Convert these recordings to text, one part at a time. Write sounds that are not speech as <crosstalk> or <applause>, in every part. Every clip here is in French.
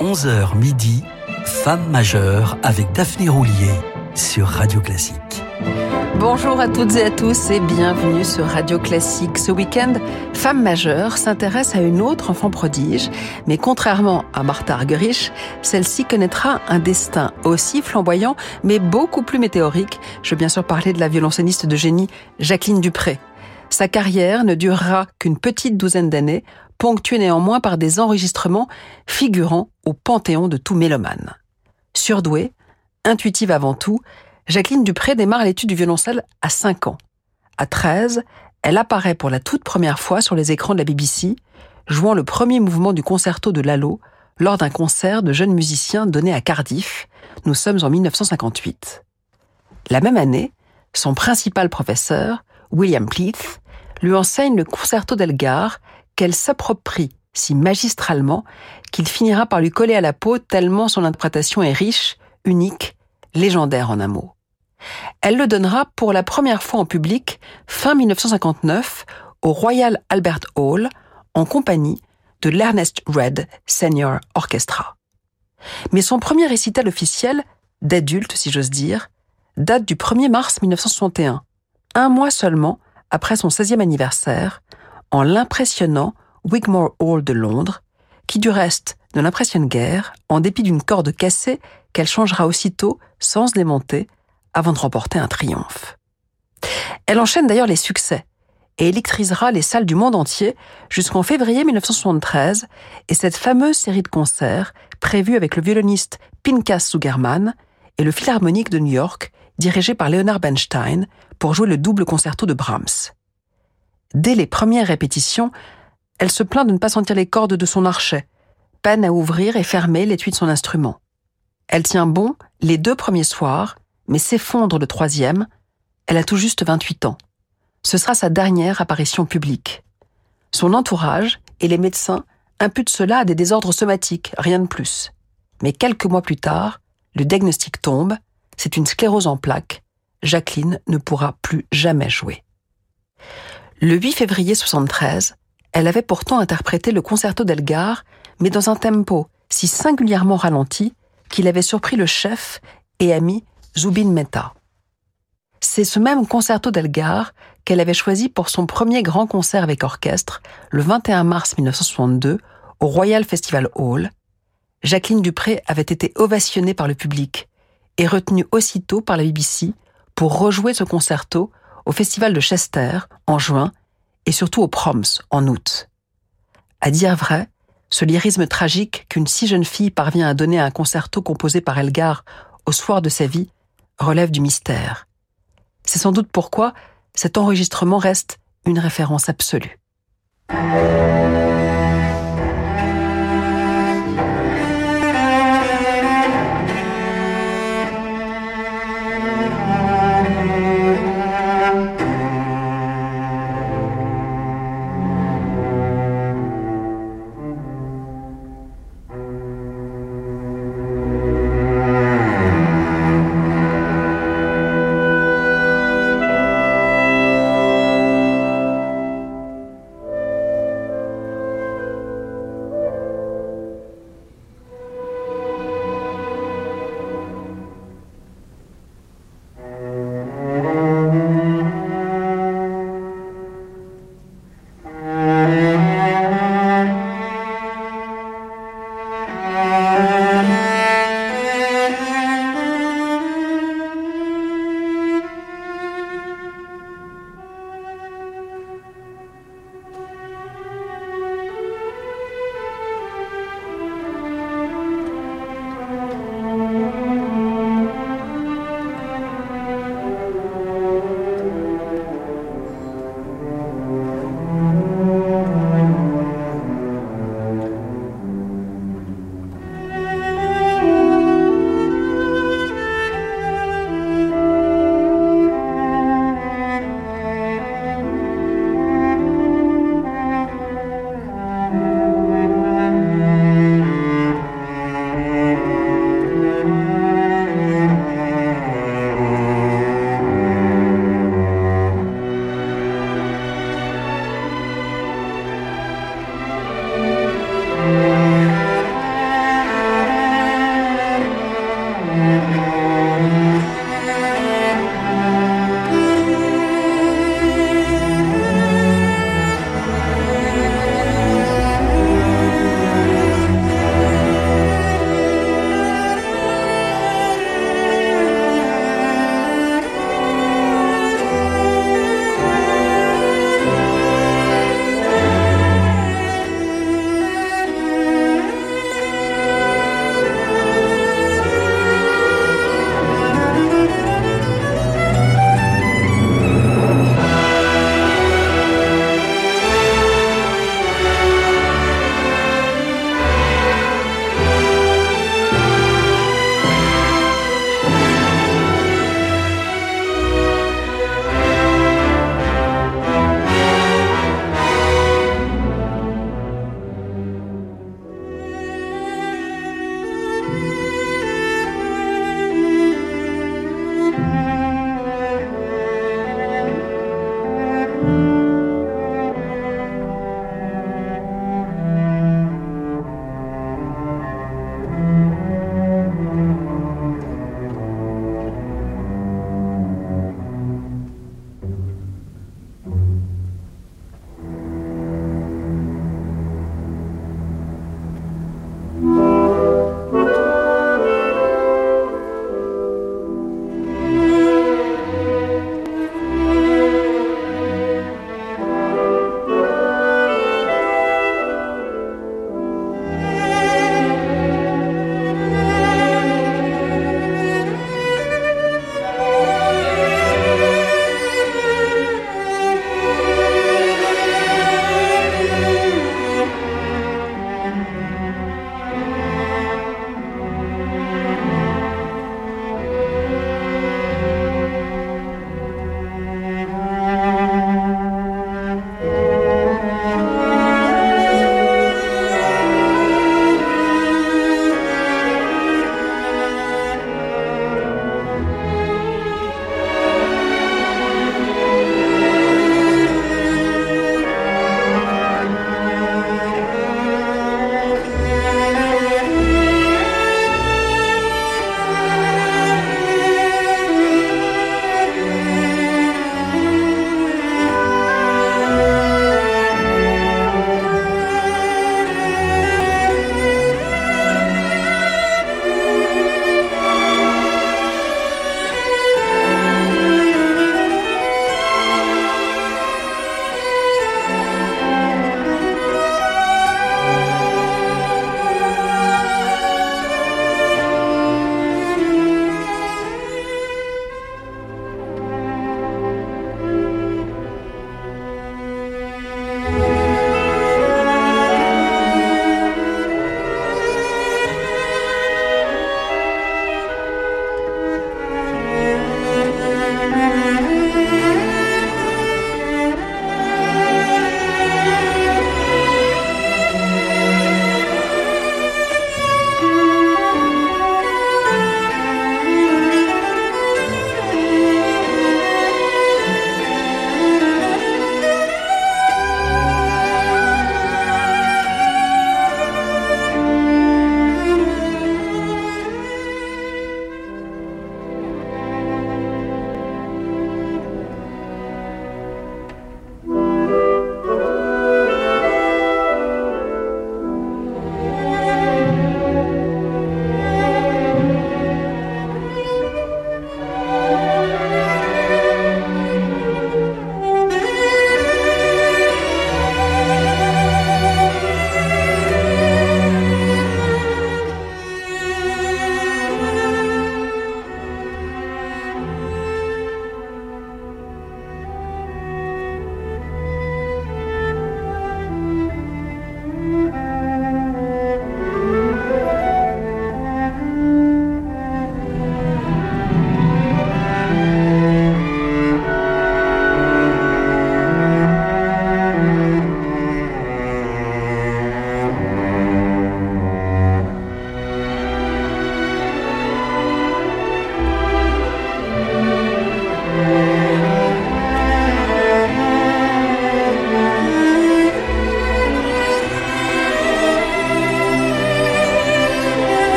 11h midi, Femme majeure avec Daphné Roulier sur Radio Classique. Bonjour à toutes et à tous et bienvenue sur Radio Classique. Ce week-end, Femme majeure s'intéresse à une autre enfant prodige, mais contrairement à Martha Argerich, celle-ci connaîtra un destin aussi flamboyant, mais beaucoup plus météorique. Je veux bien sûr parler de la violoncelliste de génie Jacqueline Dupré. Sa carrière ne durera qu'une petite douzaine d'années, ponctuée néanmoins par des enregistrements figurant au panthéon de tout mélomane. Surdouée, intuitive avant tout, Jacqueline Dupré démarre l'étude du violoncelle à 5 ans. À 13, elle apparaît pour la toute première fois sur les écrans de la BBC, jouant le premier mouvement du concerto de Lalo lors d'un concert de jeunes musiciens donné à Cardiff. Nous sommes en 1958. La même année, son principal professeur, William Pleath, lui enseigne le concerto d'Elgar qu'elle s'approprie si magistralement qu'il finira par lui coller à la peau tellement son interprétation est riche, unique, légendaire en un mot. Elle le donnera pour la première fois en public fin 1959 au Royal Albert Hall en compagnie de l'Ernest Red Senior Orchestra. Mais son premier récital officiel, d'adulte si j'ose dire, date du 1er mars 1961, un mois seulement après son 16e anniversaire, en l'impressionnant Wigmore Hall de Londres, qui du reste ne l'impressionne guère, en dépit d'une corde cassée qu'elle changera aussitôt sans se démonter avant de remporter un triomphe. Elle enchaîne d'ailleurs les succès et électrisera les salles du monde entier jusqu'en février 1973 et cette fameuse série de concerts prévue avec le violoniste Pinkas Zugerman et le Philharmonique de New York dirigé par Leonard Bernstein pour jouer le double concerto de Brahms. Dès les premières répétitions, elle se plaint de ne pas sentir les cordes de son archet, peine à ouvrir et fermer l'étui de son instrument. Elle tient bon les deux premiers soirs mais s'effondre le troisième, elle a tout juste 28 ans. Ce sera sa dernière apparition publique. Son entourage et les médecins imputent cela à des désordres somatiques, rien de plus. Mais quelques mois plus tard, le diagnostic tombe, c'est une sclérose en plaques. Jacqueline ne pourra plus jamais jouer. Le 8 février 73, elle avait pourtant interprété le concerto d'Elgar, mais dans un tempo si singulièrement ralenti qu'il avait surpris le chef et ami Zubin Mehta. C'est ce même concerto d'Elgar qu'elle avait choisi pour son premier grand concert avec orchestre le 21 mars 1962 au Royal Festival Hall. Jacqueline Dupré avait été ovationnée par le public et retenue aussitôt par la BBC pour rejouer ce concerto au Festival de Chester en juin et surtout au Proms en août. À dire vrai, ce lyrisme tragique qu'une si jeune fille parvient à donner à un concerto composé par Elgar au soir de sa vie relève du mystère. C'est sans doute pourquoi cet enregistrement reste une référence absolue.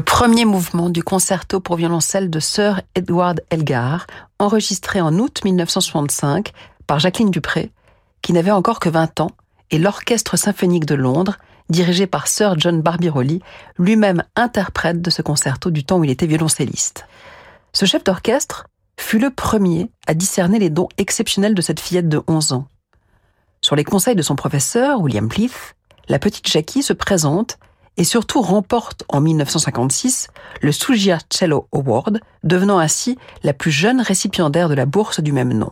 Le premier mouvement du concerto pour violoncelle de Sir Edward Elgar, enregistré en août 1965 par Jacqueline Dupré, qui n'avait encore que 20 ans, et l'Orchestre symphonique de Londres, dirigé par Sir John Barbirolli, lui-même interprète de ce concerto du temps où il était violoncelliste. Ce chef d'orchestre fut le premier à discerner les dons exceptionnels de cette fillette de 11 ans. Sur les conseils de son professeur, William Pleath, la petite Jackie se présente et surtout remporte en 1956 le Sugia Cello Award, devenant ainsi la plus jeune récipiendaire de la bourse du même nom.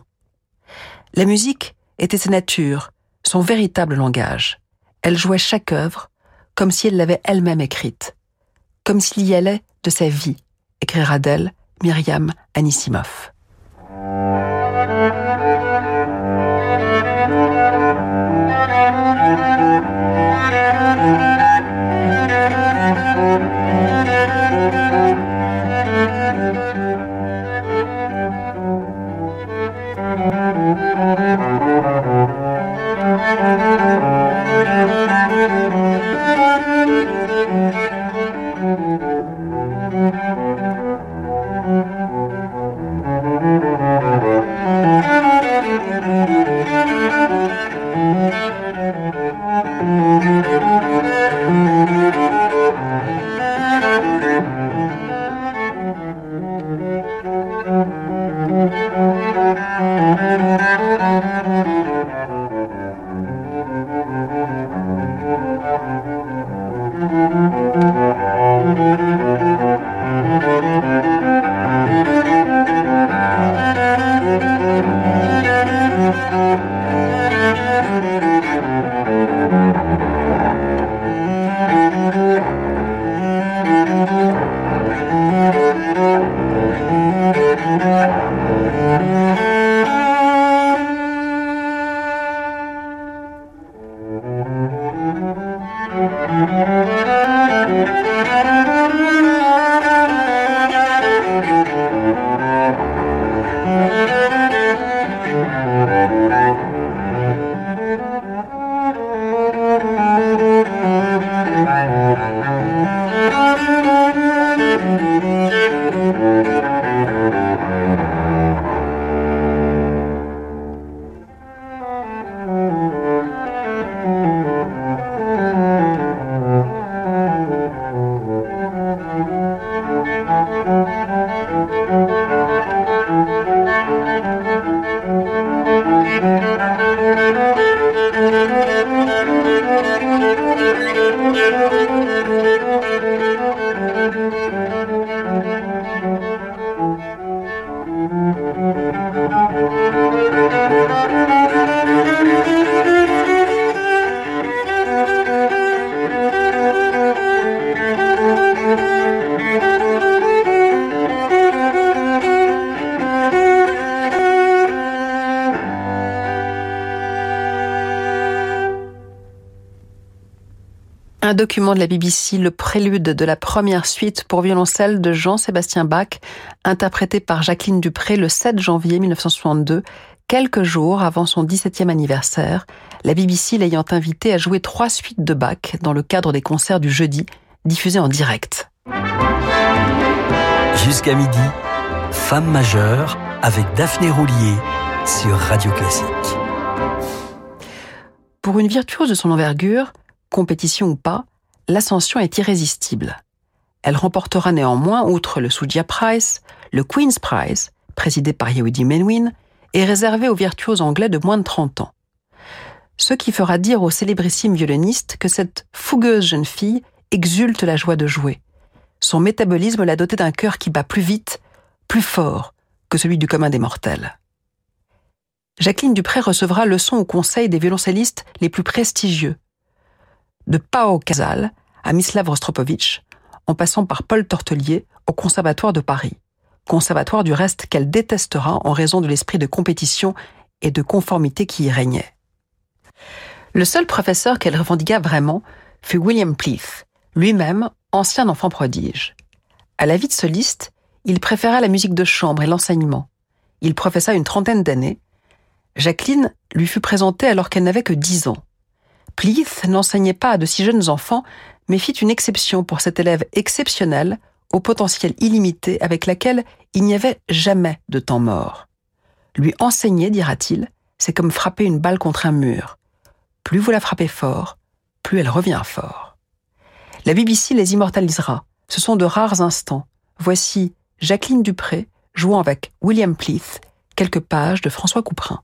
La musique était sa nature, son véritable langage. Elle jouait chaque œuvre comme si elle l'avait elle-même écrite, comme s'il y allait de sa vie, écrira d'elle Myriam Anisimov. Document de la BBC, le prélude de la première suite pour violoncelle de Jean-Sébastien Bach, interprété par Jacqueline Dupré le 7 janvier 1962, quelques jours avant son 17e anniversaire, la BBC l'ayant invité à jouer trois suites de Bach dans le cadre des concerts du jeudi, diffusés en direct. Jusqu'à midi, Femme majeure avec Daphné Roulier sur Radio Classique. Pour une virtuose de son envergure, compétition ou pas, l'ascension est irrésistible. Elle remportera néanmoins, outre le Sudia Prize, le Queen's Prize, présidé par Yehudi Menwin, et réservé aux virtuoses anglais de moins de 30 ans. Ce qui fera dire au célébrissime violoniste que cette fougueuse jeune fille exulte la joie de jouer. Son métabolisme l'a dotée d'un cœur qui bat plus vite, plus fort que celui du commun des mortels. Jacqueline Dupré recevra leçon au conseil des violoncellistes les plus prestigieux, de Pao Casal à Mislav Rostropovitch, en passant par Paul Tortelier au Conservatoire de Paris. Conservatoire du reste qu'elle détestera en raison de l'esprit de compétition et de conformité qui y régnait. Le seul professeur qu'elle revendiqua vraiment fut William Pleath, lui-même ancien enfant prodige. À la vie de soliste, il préféra la musique de chambre et l'enseignement. Il professa une trentaine d'années. Jacqueline lui fut présentée alors qu'elle n'avait que dix ans. Pleath n'enseignait pas à de si jeunes enfants, mais fit une exception pour cette élève exceptionnelle, au potentiel illimité, avec laquelle il n'y avait jamais de temps mort. Lui enseigner, dira-t-il, c'est comme frapper une balle contre un mur. Plus vous la frappez fort, plus elle revient fort. La BBC les immortalisera. Ce sont de rares instants. Voici Jacqueline Dupré jouant avec William Pleath quelques pages de François Couperin.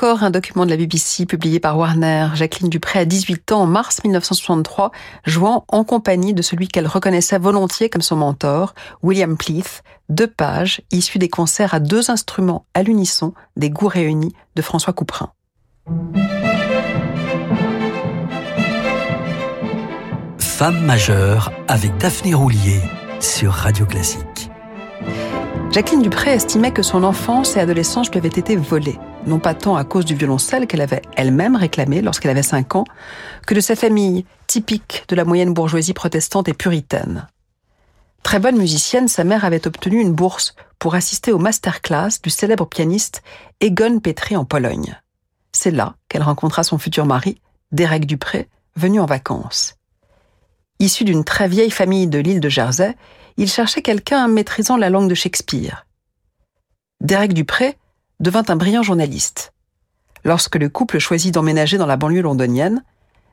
Encore un document de la BBC publié par Warner. Jacqueline Dupré a 18 ans en mars 1963, jouant en compagnie de celui qu'elle reconnaissait volontiers comme son mentor, William Pleath, deux pages issues des concerts à deux instruments à l'unisson des goûts réunis de François Couperin. Femme majeure avec Daphné Roulier sur Radio Classique. Jacqueline Dupré estimait que son enfance et adolescence lui avaient été volées, non pas tant à cause du violoncelle qu'elle avait elle-même réclamé lorsqu'elle avait 5 ans, que de sa famille typique de la moyenne bourgeoisie protestante et puritaine. Très bonne musicienne, sa mère avait obtenu une bourse pour assister au masterclass du célèbre pianiste Egon Petri en Pologne. C'est là qu'elle rencontra son futur mari, Derek Dupré, venu en vacances. Issu d'une très vieille famille de l'île de Jersey, il cherchait quelqu'un maîtrisant la langue de Shakespeare. Derek Dupré devint un brillant journaliste. Lorsque le couple choisit d'emménager dans la banlieue londonienne,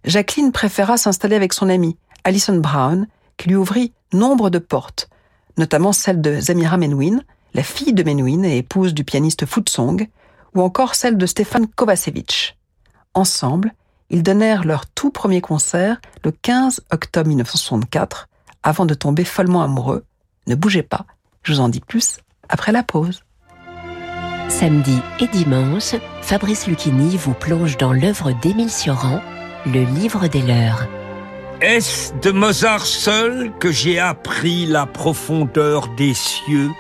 Jacqueline préféra s'installer avec son amie, Alison Brown, qui lui ouvrit nombre de portes, notamment celle de Zamira Menouin, la fille de Menouin et épouse du pianiste Footsong, ou encore celle de Stéphane Kovacevic. Ensemble, ils donnèrent leur tout premier concert le 15 octobre 1964 avant de tomber follement amoureux. Ne bougez pas, je vous en dis plus après la pause. Samedi et dimanche, Fabrice Lucchini vous plonge dans l'œuvre d'Émile Sioran, Le livre des leurs. Est-ce de Mozart seul que j'ai appris la profondeur des cieux?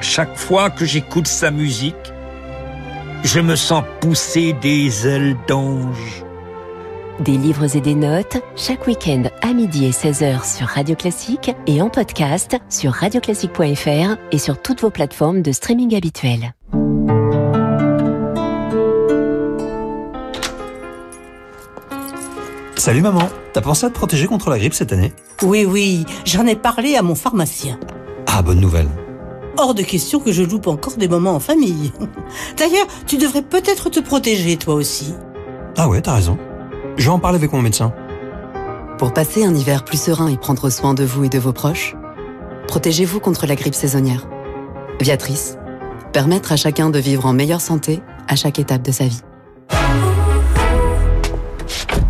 Chaque fois que j'écoute sa musique, je me sens pousser des ailes d'ange. Des livres et des notes, chaque week-end à midi et 16h sur Radio Classique et en podcast sur radioclassique.fr et sur toutes vos plateformes de streaming habituelles. Salut maman, t'as pensé à te protéger contre la grippe cette année? Oui, oui, j'en ai parlé à mon pharmacien. Ah, bonne nouvelle. Hors de question que je loupe encore des moments en famille. <laughs> D'ailleurs, tu devrais peut-être te protéger toi aussi. Ah ouais, t'as raison. Je vais en parler avec mon médecin. Pour passer un hiver plus serein et prendre soin de vous et de vos proches, protégez-vous contre la grippe saisonnière. Viatrice, permettre à chacun de vivre en meilleure santé à chaque étape de sa vie.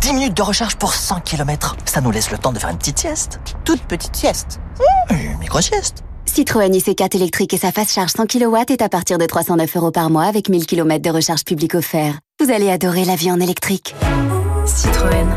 10 minutes de recharge pour 100 km. Ça nous laisse le temps de faire une petite sieste. Toute petite sieste. Une micro-sieste. Citroën IC4 électrique et sa phase charge 100 kW est à partir de 309 euros par mois avec 1000 km de recharge publique offert. Vous allez adorer la vie en électrique. Citroën.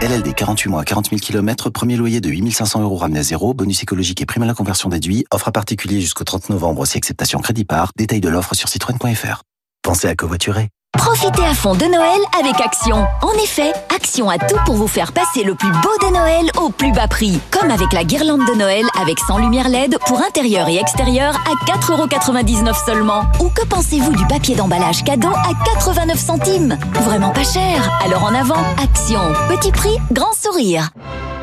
LLD 48 mois, 40 000 km, premier loyer de 8500 euros ramené à zéro, bonus écologique et prime à la conversion déduit, offre à particulier jusqu'au 30 novembre si acceptation crédit par, détail de l'offre sur citroën.fr. Pensez à covoiturer. Profitez à fond de Noël avec Action. En effet, Action a tout pour vous faire passer le plus beau de Noël au plus bas prix. Comme avec la guirlande de Noël avec 100 lumières LED pour intérieur et extérieur à 4,99€ seulement. Ou que pensez-vous du papier d'emballage cadeau à 89 centimes? Vraiment pas cher. Alors en avant, Action. Petit prix, grand sourire.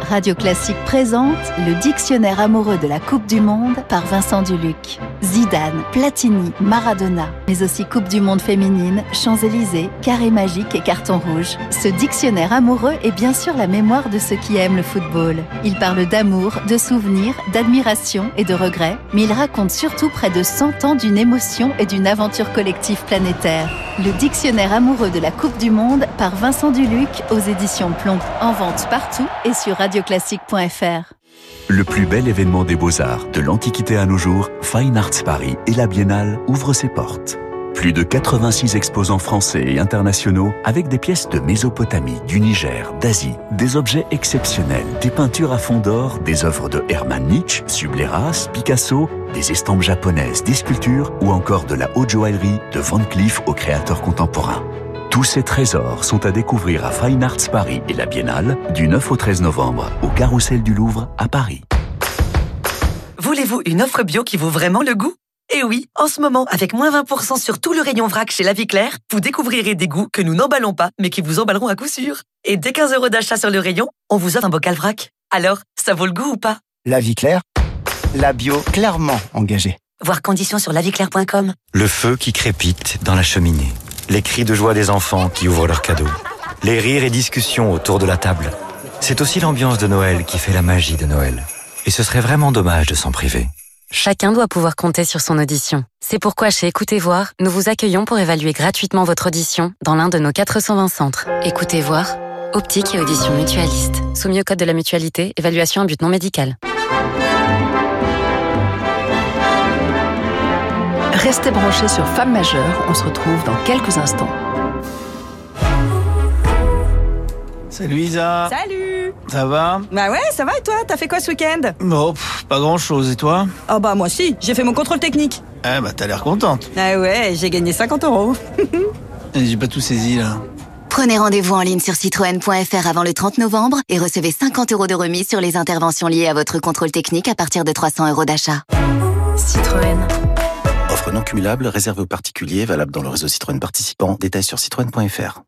Radio Classique présente le dictionnaire amoureux de la Coupe du Monde par Vincent Duluc. Zidane, Platini, Maradona, mais aussi Coupe du Monde féminine, Champs-Élysées, Carré magique et Carton rouge. Ce dictionnaire amoureux est bien sûr la mémoire de ceux qui aiment le football. Il parle d'amour, de souvenirs, d'admiration et de regrets, mais il raconte surtout près de 100 ans d'une émotion et d'une aventure collective planétaire. Le dictionnaire amoureux de la Coupe du Monde par Vincent Duluc aux éditions Plomb. En vente partout et sur Le plus bel événement des beaux-arts, de l'Antiquité à nos jours, Fine Arts Paris et la Biennale ouvrent ses portes. Plus de 86 exposants français et internationaux avec des pièces de Mésopotamie, du Niger, d'Asie, des objets exceptionnels, des peintures à fond d'or, des œuvres de Hermann Nietzsche, Subleras, Picasso, des estampes japonaises, des sculptures ou encore de la haute joaillerie de Van Cleef aux créateurs contemporains. Tous ces trésors sont à découvrir à Fine Arts Paris et la Biennale du 9 au 13 novembre au Carrousel du Louvre à Paris. Voulez-vous une offre bio qui vaut vraiment le goût? Eh oui, en ce moment, avec moins 20% sur tout le rayon vrac chez La Vie Claire, vous découvrirez des goûts que nous n'emballons pas, mais qui vous emballeront à coup sûr. Et dès 15 euros d'achat sur le rayon, on vous offre un bocal vrac. Alors, ça vaut le goût ou pas? La Vie Claire, la bio clairement engagée. Voir conditions sur laviclaire.com. Le feu qui crépite dans la cheminée. Les cris de joie des enfants qui ouvrent leurs cadeaux. Les rires et discussions autour de la table. C'est aussi l'ambiance de Noël qui fait la magie de Noël. Et ce serait vraiment dommage de s'en priver. Chacun doit pouvoir compter sur son audition. C'est pourquoi chez Écoutez Voir, nous vous accueillons pour évaluer gratuitement votre audition dans l'un de nos 420 centres. Écoutez Voir, optique et audition mutualiste. Soumis au code de la mutualité, évaluation à but non médical. Restez branchés sur Femmes majeures, on se retrouve dans quelques instants. Salut Isa Salut Ça va? Bah ouais, ça va et toi? T'as fait quoi ce week-end? Bon, pff, pas grand chose, et toi? Oh bah moi si, j'ai fait mon contrôle technique. Eh bah t'as l'air contente. Ah ouais, j'ai gagné 50 euros. <laughs> J'ai pas tout saisi là. Prenez rendez-vous en ligne sur citroën.fr avant le 30 novembre et recevez 50 euros de remise sur les interventions liées à votre contrôle technique à partir de 300 euros d'achat. Citroën. Offre non cumulable réservée aux particuliers, valable dans le réseau Citroën participant. Détails sur citroën.fr.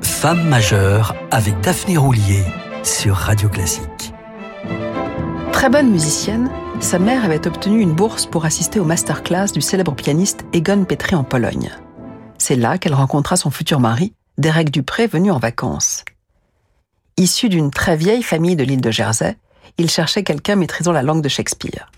Femme majeure avec Daphné Roulier sur Radio Classique. Très bonne musicienne, sa mère avait obtenu une bourse pour assister au masterclass du célèbre pianiste Egon Petri en Pologne. C'est là qu'elle rencontra son futur mari, Derek Dupré, venu en vacances. Issu d'une très vieille famille de l'île de Jersey, il cherchait quelqu'un maîtrisant la langue de Shakespeare.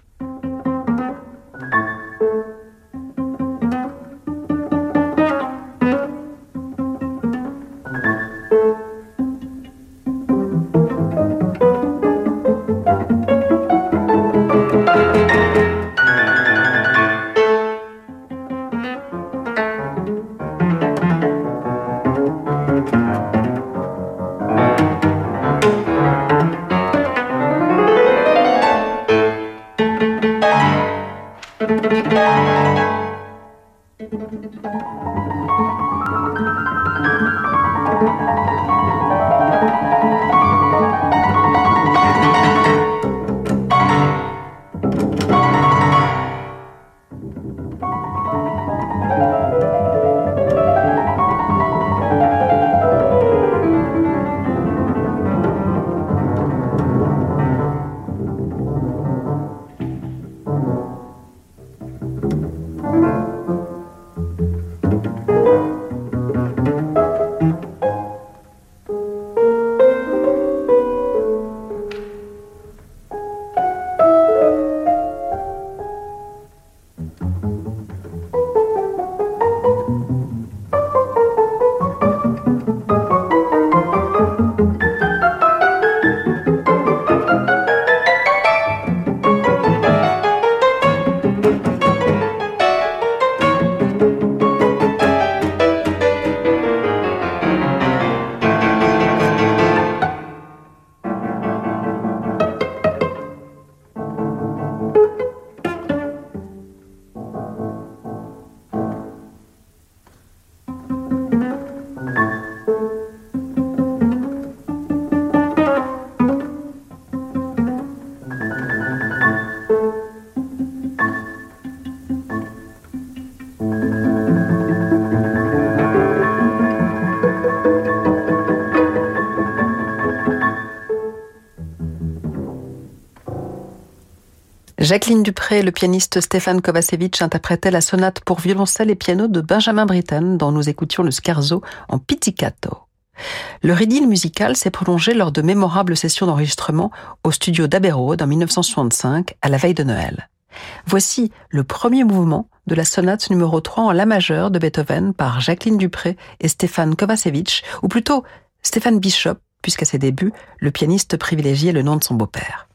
Jacqueline Dupré et le pianiste Stéphane Kovacevic interprétaient la sonate pour violoncelle et piano de Benjamin Britten dont nous écoutions le scherzo en pizzicato. Leur idylle musical s'est prolongé lors de mémorables sessions d'enregistrement au studio d'Abbey Road en 1965 à la veille de Noël. Voici le premier mouvement de la sonate numéro 3 en La majeure de Beethoven par Jacqueline Dupré et Stéphane Kovacevic, ou plutôt Stéphane Bishop, puisqu'à ses débuts, le pianiste privilégiait le nom de son beau-père.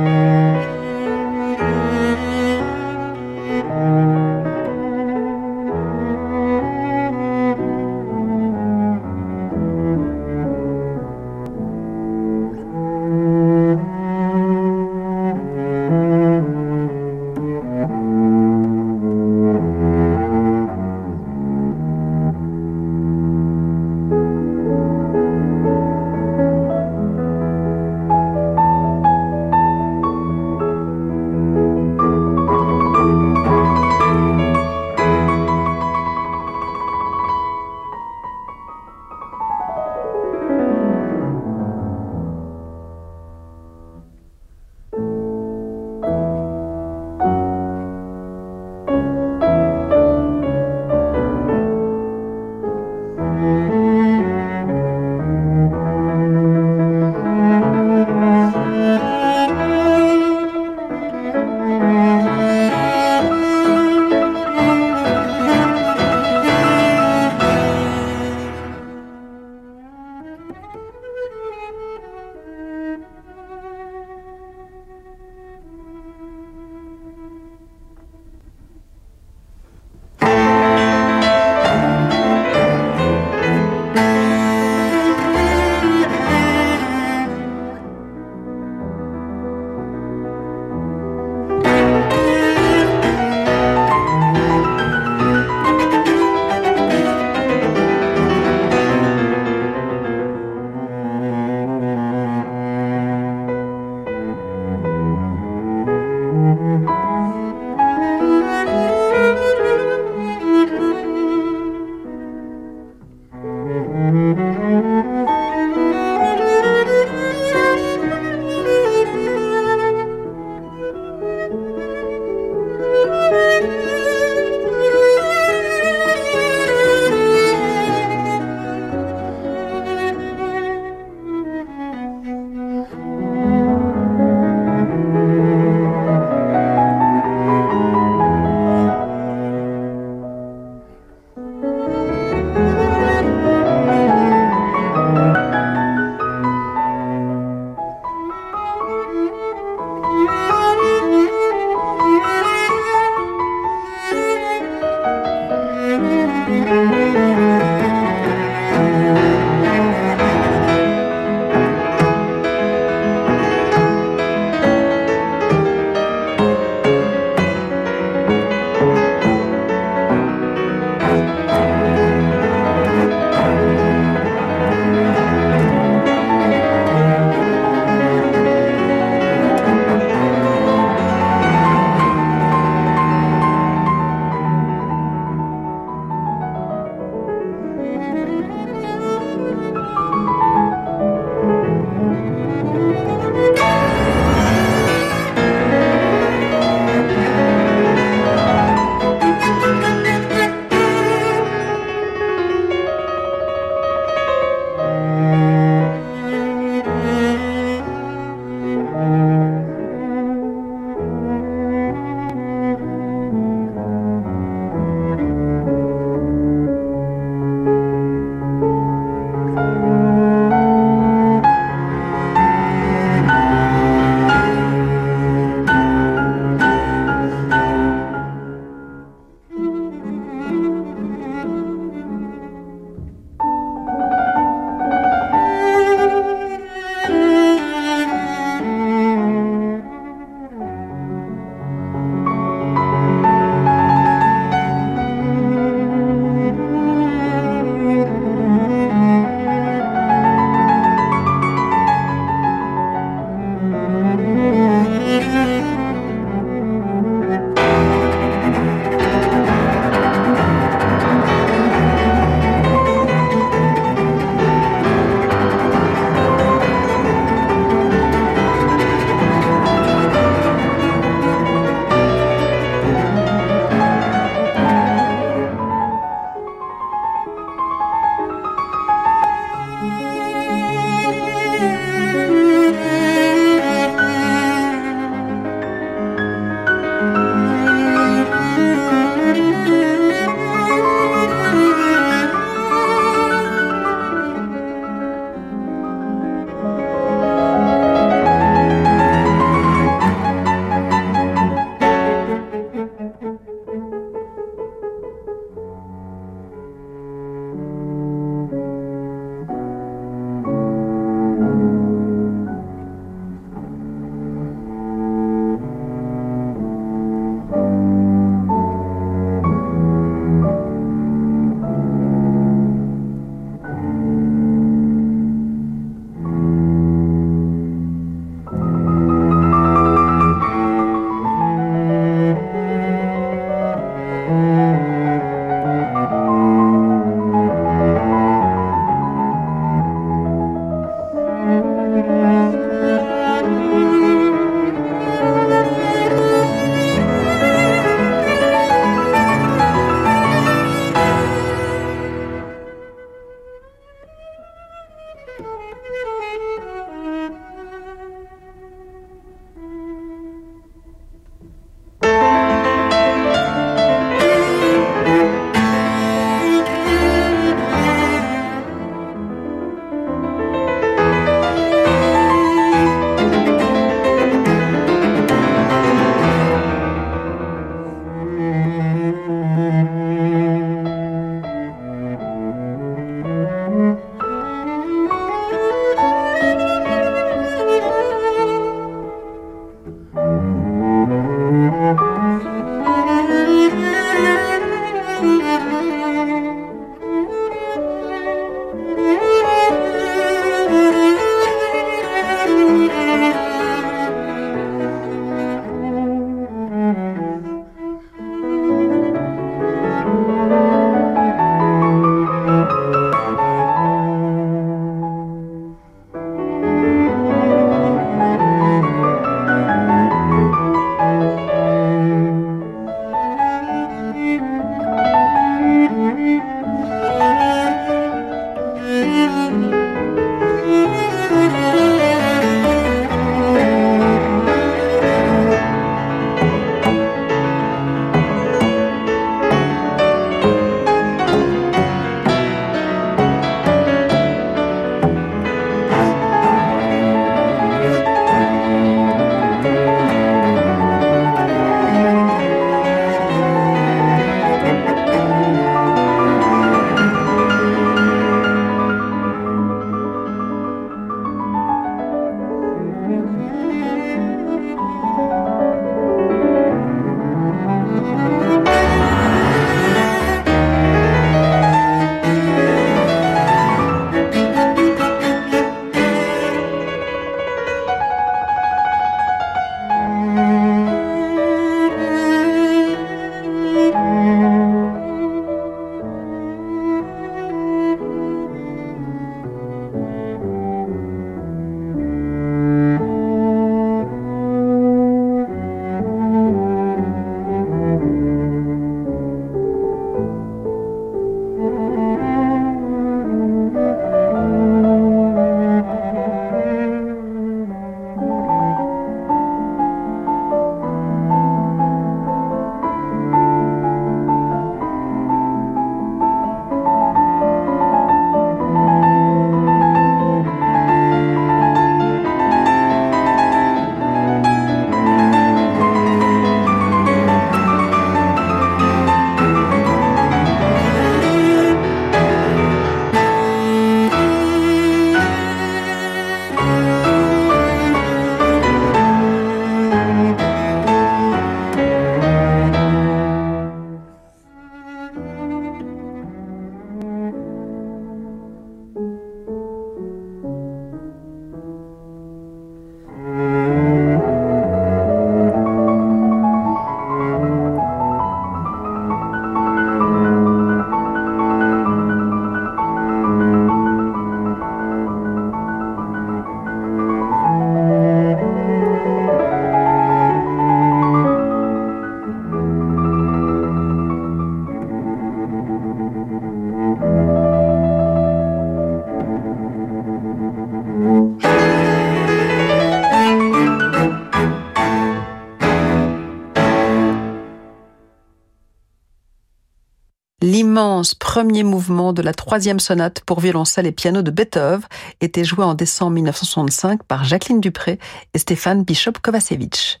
L'immense premier mouvement de la troisième sonate pour violoncelle et piano de Beethoven était joué en décembre 1965 par Jacqueline Dupré et Stéphane Bishop Kovacevic.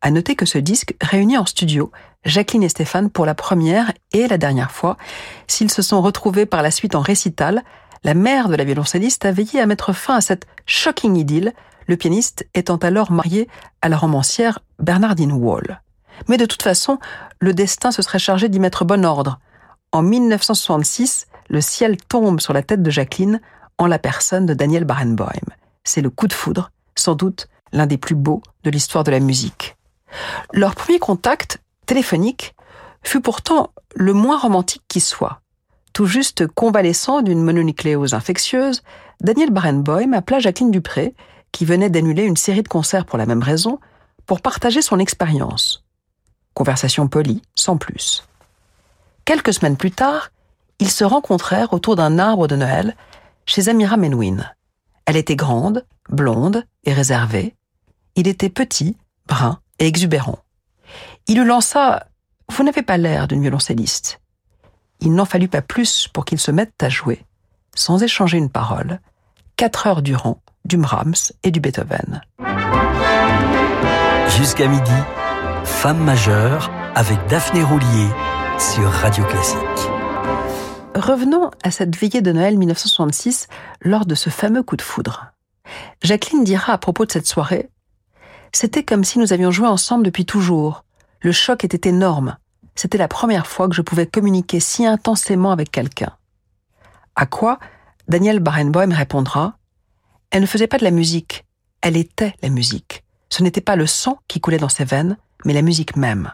À noter que ce disque réunit en studio Jacqueline et Stéphane pour la première et la dernière fois. S'ils se sont retrouvés par la suite en récital, la mère de la violoncelliste a veillé à mettre fin à cette shocking idylle, le pianiste étant alors marié à la romancière Bernardine Wall. Mais de toute façon, le destin se serait chargé d'y mettre bon ordre. En 1966, le ciel tombe sur la tête de Jacqueline en la personne de Daniel Barenboim. C'est le coup de foudre, sans doute l'un des plus beaux de l'histoire de la musique. Leur premier contact téléphonique fut pourtant le moins romantique qui soit. Tout juste convalescent d'une mononucléose infectieuse, Daniel Barenboim appela Jacqueline Dupré, qui venait d'annuler une série de concerts pour la même raison, pour partager son expérience. Conversation polie, sans plus. Quelques semaines plus tard, ils se rencontrèrent autour d'un arbre de Noël chez Amira Menouin. Elle était grande, blonde et réservée. Il était petit, brun et exubérant. Il lui lança Vous n'avez pas l'air d'une violoncelliste. Il n'en fallut pas plus pour qu'ils se mettent à jouer, sans échanger une parole, quatre heures durant, du Brahms et du Beethoven. Jusqu'à midi, Femme majeure avec Daphné Roulier sur Radio Classique. Revenons à cette veillée de Noël 1966 lors de ce fameux coup de foudre. Jacqueline dira à propos de cette soirée C'était comme si nous avions joué ensemble depuis toujours. Le choc était énorme. c'était la première fois que je pouvais communiquer si intensément avec quelqu'un. À quoi Daniel Barenboim répondra Elle ne faisait pas de la musique, elle était la musique. Ce n'était pas le sang qui coulait dans ses veines, mais la musique même.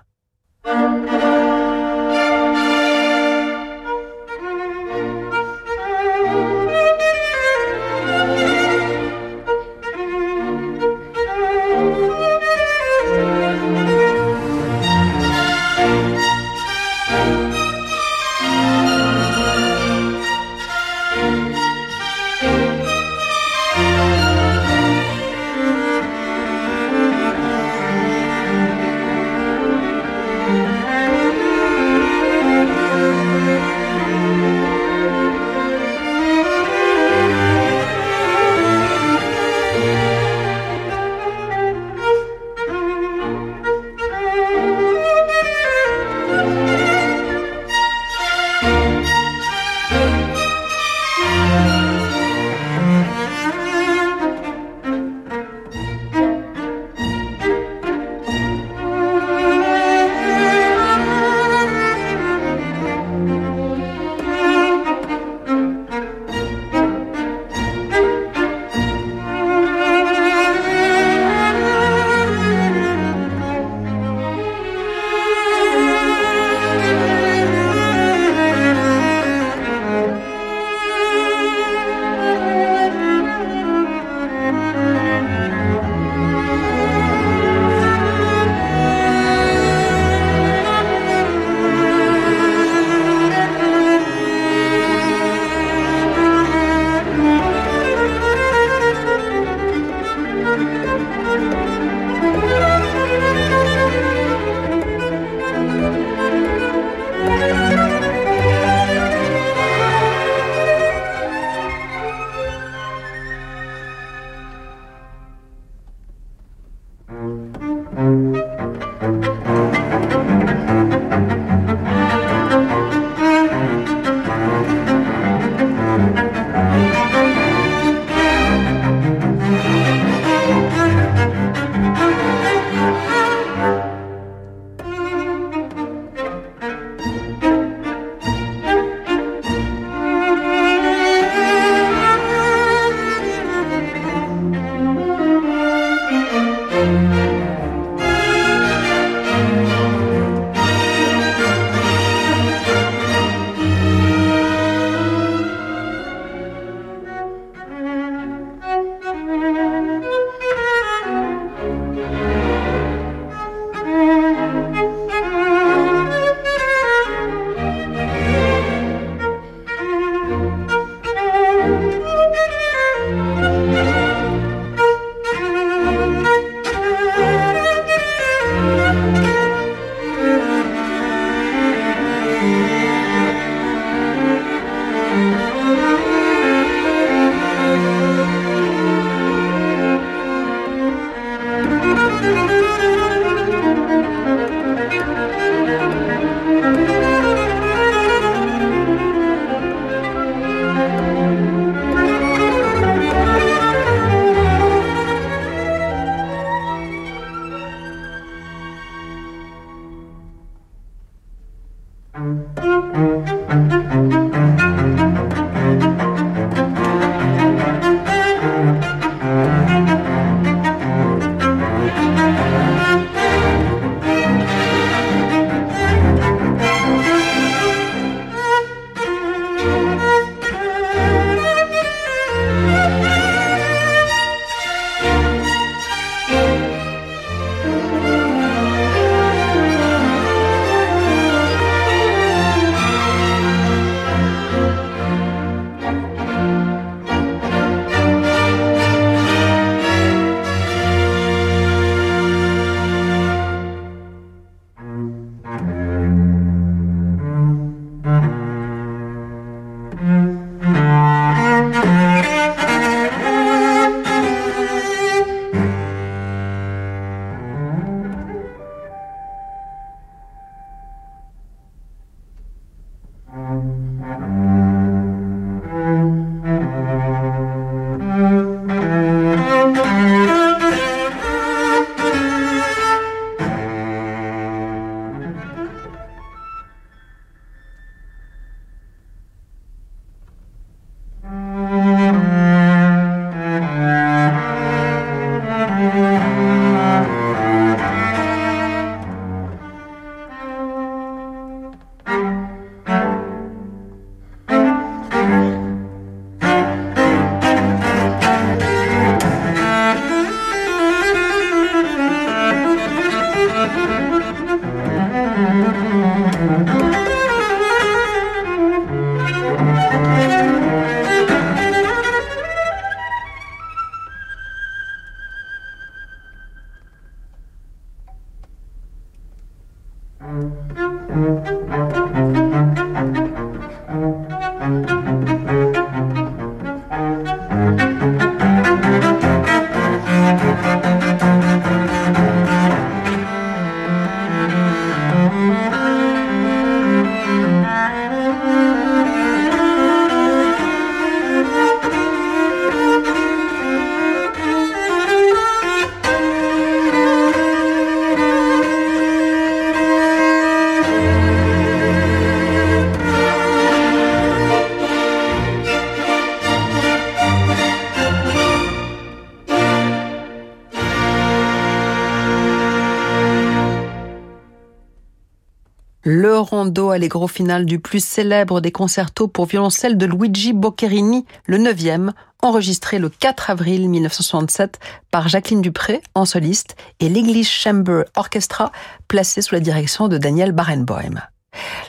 Rondo allegro final du plus célèbre des concertos pour violoncelle de Luigi Boccherini, le 9e, enregistré le 4 avril 1967 par Jacqueline Dupré en soliste et l'English Chamber Orchestra placé sous la direction de Daniel Barenboim.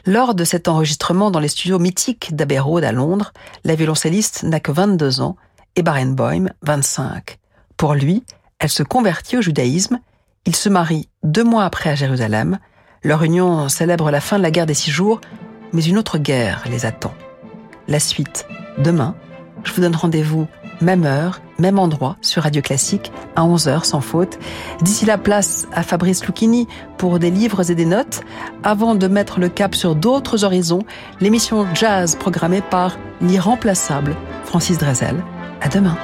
Lors de cet enregistrement dans les studios mythiques d'Abbey à Londres, la violoncelliste n'a que 22 ans et Barenboim 25. Pour lui, elle se convertit au judaïsme, il se marie deux mois après à Jérusalem, leur union célèbre la fin de la guerre des six jours, mais une autre guerre les attend. La suite, demain, je vous donne rendez-vous, même heure, même endroit, sur Radio Classique, à 11h sans faute. D'ici la place à Fabrice Lucchini pour des livres et des notes, avant de mettre le cap sur d'autres horizons, l'émission Jazz programmée par l'irremplaçable Francis Drezel. À demain.